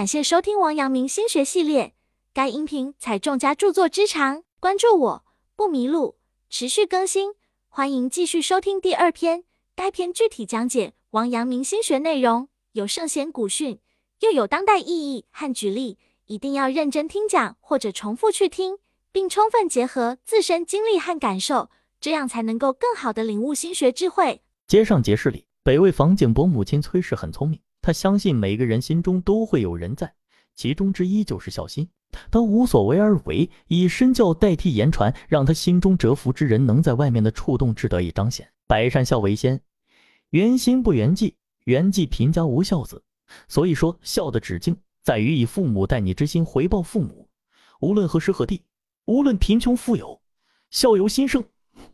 感谢收听王阳明心学系列，该音频采众家著作之长，关注我不迷路，持续更新，欢迎继续收听第二篇。该篇具体讲解王阳明心学内容，有圣贤古训，又有当代意义和举例，一定要认真听讲或者重复去听，并充分结合自身经历和感受，这样才能够更好的领悟心学智慧。接上节事里，北魏房景伯母亲崔氏很聪明。他相信每个人心中都会有人在，其中之一就是孝心。他无所为而为，以身教代替言传，让他心中折服之人能在外面的触动之得以彰显。百善孝为先，圆心不圆寂，圆寂贫家无孝子。所以说，孝的止境在于以父母待你之心回报父母，无论何时何地，无论贫穷富有，孝由心生，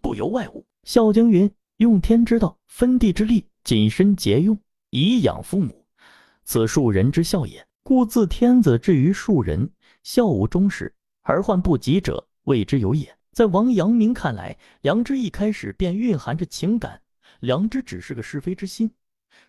不由外物。《孝经》云：“用天之道，分地之利，谨身节用。”以养父母，此庶人之孝也。故自天子至于庶人，孝无终始，而患不及者，谓之有也。在王阳明看来，良知一开始便蕴含着情感，良知只是个是非之心，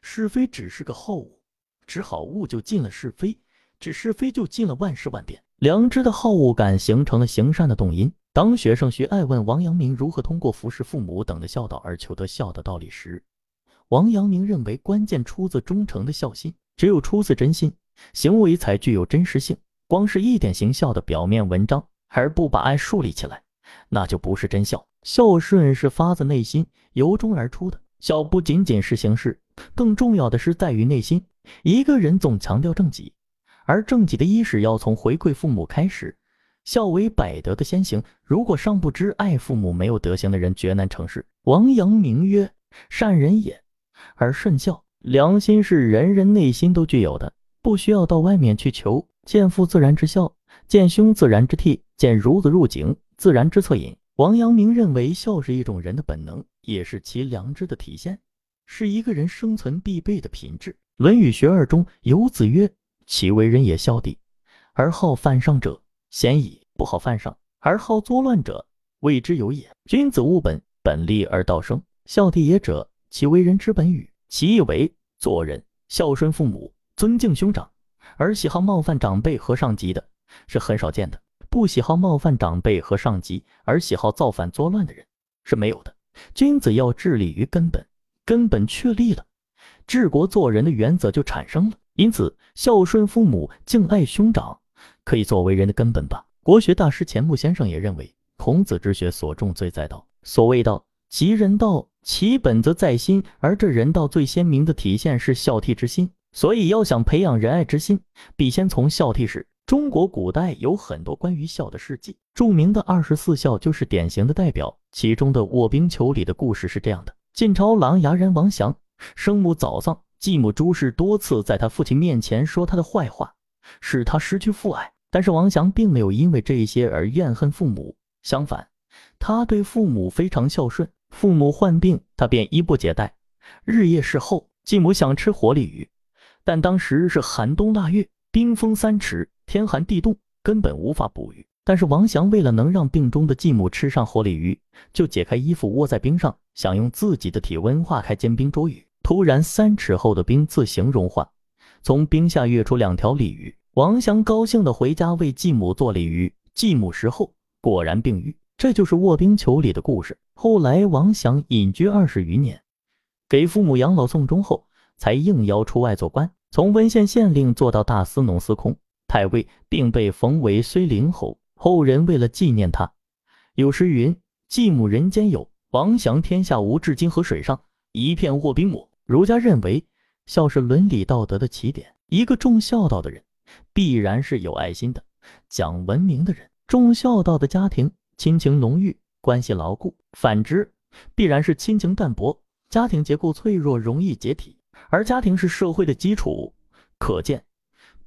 是非只是个好恶，知好恶就尽了是非，知是非就尽了万事万变。良知的好恶感形成了行善的动因。当学生徐爱问王阳明如何通过服侍父母等的孝道而求得孝的道理时，王阳明认为，关键出自忠诚的孝心。只有出自真心，行为才具有真实性。光是一点行孝的表面文章，而不把爱树立起来，那就不是真孝。孝顺是发自内心、由衷而出的。孝不仅仅是形式，更重要的是在于内心。一个人总强调正己，而正己的伊始要从回馈父母开始。孝为百德的先行，如果尚不知爱父母，没有德行的人绝难成事。王阳明曰：“善人也。”而顺孝，良心是人人内心都具有的，不需要到外面去求。见父自然之孝，见兄自然之悌，见孺子入井自然之恻隐。王阳明认为，孝是一种人的本能，也是其良知的体现，是一个人生存必备的品质。《论语学二》中有子曰：“其为人也孝弟，而好犯上者，贤矣；不好犯上而好作乱者，谓之有也。君子务本，本立而道生。孝弟也者。”其为人之本与？其意为做人孝顺父母，尊敬兄长，而喜好冒犯长辈和上级的，是很少见的。不喜好冒犯长辈和上级，而喜好造反作乱的人，是没有的。君子要致力于根本，根本确立了，治国做人的原则就产生了。因此，孝顺父母，敬爱兄长，可以作为人的根本吧。国学大师钱穆先生也认为，孔子之学所重最在道。所谓道，即人道。其本则在心，而这人道最鲜明的体现是孝悌之心。所以要想培养仁爱之心，必先从孝悌始。中国古代有很多关于孝的事迹，著名的二十四孝就是典型的代表。其中的卧冰求鲤的故事是这样的：晋朝琅琊人王祥生母早丧，继母朱氏多次在他父亲面前说他的坏话，使他失去父爱。但是王祥并没有因为这些而怨恨父母，相反，他对父母非常孝顺。父母患病，他便衣不解带，日夜侍候。继母想吃活鲤鱼，但当时是寒冬腊月，冰封三尺，天寒地冻，根本无法捕鱼。但是王祥为了能让病中的继母吃上活鲤鱼，就解开衣服窝在冰上，想用自己的体温化开坚冰捉鱼。突然，三尺厚的冰自行融化，从冰下跃出两条鲤鱼。王祥高兴地回家为继母做鲤鱼，继母食后果然病愈。这就是卧冰求鲤的故事。后来，王祥隐居二十余年，给父母养老送终后，才应邀出外做官，从温县县令做到大司农司空、太尉，并被封为睢陵侯。后人为了纪念他，有诗云：“继母人间有，王祥天下无。至今河水上一片卧冰抹。”儒家认为，孝是伦理道德的起点。一个重孝道的人，必然是有爱心的、讲文明的人。重孝道的家庭。亲情浓郁，关系牢固；反之，必然是亲情淡薄，家庭结构脆弱，容易解体。而家庭是社会的基础，可见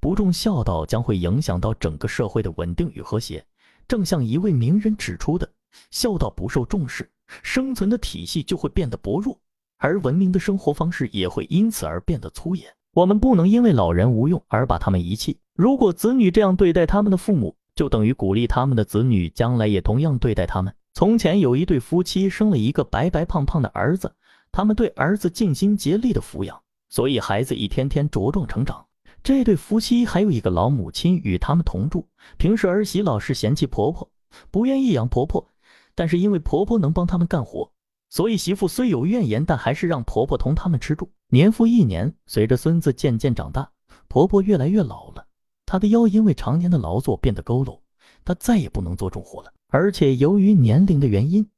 不重孝道将会影响到整个社会的稳定与和谐。正像一位名人指出的，孝道不受重视，生存的体系就会变得薄弱，而文明的生活方式也会因此而变得粗野。我们不能因为老人无用而把他们遗弃。如果子女这样对待他们的父母，就等于鼓励他们的子女将来也同样对待他们。从前有一对夫妻生了一个白白胖胖的儿子，他们对儿子尽心竭力的抚养，所以孩子一天天茁壮成长，这对夫妻还有一个老母亲与他们同住。平时儿媳老是嫌弃婆婆，不愿意养婆婆，但是因为婆婆能帮他们干活，所以媳妇虽有怨言，但还是让婆婆同他们吃住。年复一年，随着孙子渐渐长大，婆婆越来越老了，她的腰因为常年的劳作变得佝偻，她再也不能做重活了。而且由于年龄的原因，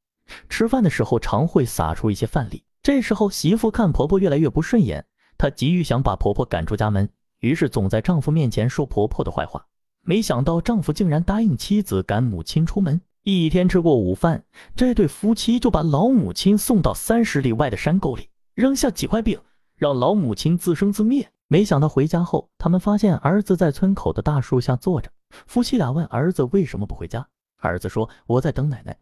吃饭的时候常会撒出一些饭粒。这时候媳妇看婆婆越来越不顺眼，她急于想把婆婆赶出家门，于是总在丈夫面前说婆婆的坏话。没想到丈夫竟然答应妻子赶母亲出门。一天吃过午饭，这对夫妻就把老母亲送到三十里外的山沟里，扔下几块饼，让老母亲自生自灭。没想到回家后，他们发现儿子在村口的大树下坐着。夫妻俩问儿子为什么不回家，儿子说：“我在等奶奶。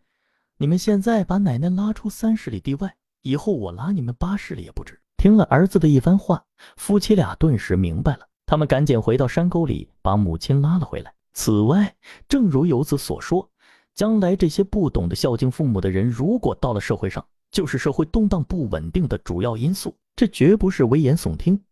你们现在把奶奶拉出三十里地外，以后我拉你们八十里也不止。”听了儿子的一番话，夫妻俩顿时明白了。他们赶紧回到山沟里，把母亲拉了回来。此外，正如游子所说，将来这些不懂得孝敬父母的人，如果到了社会上，就是社会动荡不稳定的主要因素。这绝不是危言耸听，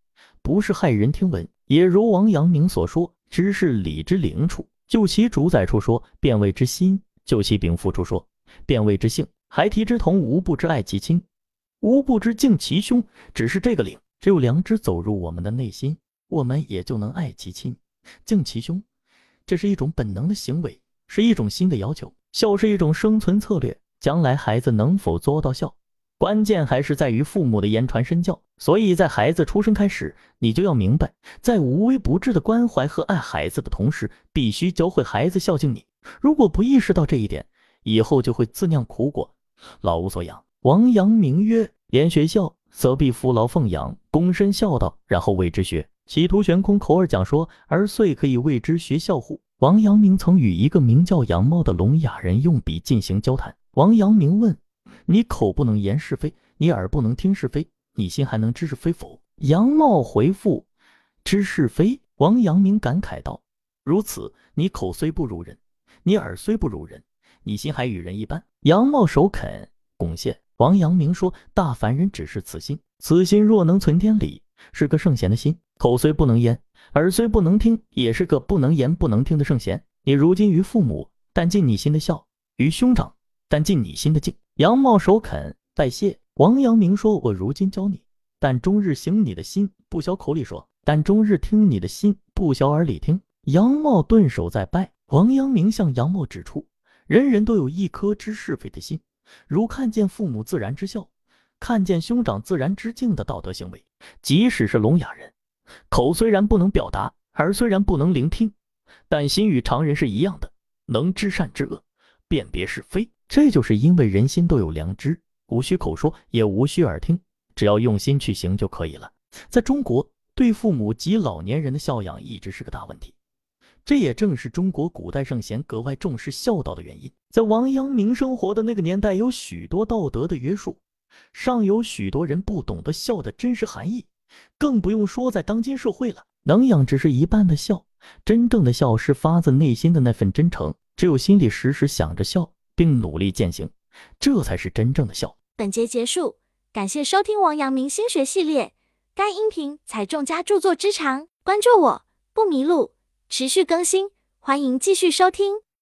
不是骇人听闻。也如王阳明所说：“知是理之灵处，就其主宰处说；变位之心，就其禀赋处说；变位之性，孩提之童，无不知爱其亲，无不知敬其兄。只是这个灵，只有良知走入我们的内心。”我们也就能爱其亲，敬其兄，这是一种本能的行为，是一种新的要求。孝是一种生存策略，将来孩子能否做到孝，关键还是在于父母的言传身教。所以在孩子出生开始，你就要明白，在无微不至的关怀和爱孩子的同时，必须教会孩子孝敬你。如果不意识到这一点，以后就会自酿苦果，老无所养。王阳明曰：“言学孝，则必夫劳奉养，躬身孝道，然后为之学。”企图悬空口耳讲说，而遂可以为之学孝乎？王阳明曾与一个名叫杨茂的聋哑人用笔进行交谈。王阳明问：“你口不能言是非，你耳不能听是非，你心还能知是非否？”杨茂回复：“知是非。”王阳明感慨道：“如此，你口虽不如人，你耳虽不如人，你心还与人一般。”杨茂首肯拱谢。王阳明说：“大凡人只是此心，此心若能存天理，是个圣贤的心。”口虽不能言，耳虽不能听，也是个不能言不能听的圣贤。你如今于父母，但尽你心的孝；于兄长，但尽你心的敬。杨茂首肯拜谢。王阳明说：“我如今教你，但终日行你的心，不消口里说；但终日听你的心，不消耳里听。”杨茂顿首再拜。王阳明向杨茂指出：人人都有一颗知是非的心，如看见父母自然之孝，看见兄长自然之敬的道德行为，即使是聋哑人。口虽然不能表达，耳虽然不能聆听，但心与常人是一样的，能知善知恶，辨别是非。这就是因为人心都有良知，无需口说，也无需耳听，只要用心去行就可以了。在中国，对父母及老年人的孝养一直是个大问题，这也正是中国古代圣贤格外重视孝道的原因。在王阳明生活的那个年代，有许多道德的约束，尚有许多人不懂得孝的真实含义。更不用说在当今社会了，能养只是一半的孝，真正的孝是发自内心的那份真诚。只有心里时时想着笑，并努力践行，这才是真正的笑。本节结束，感谢收听王阳明心学系列。该音频采众家著作之长，关注我不迷路，持续更新，欢迎继续收听。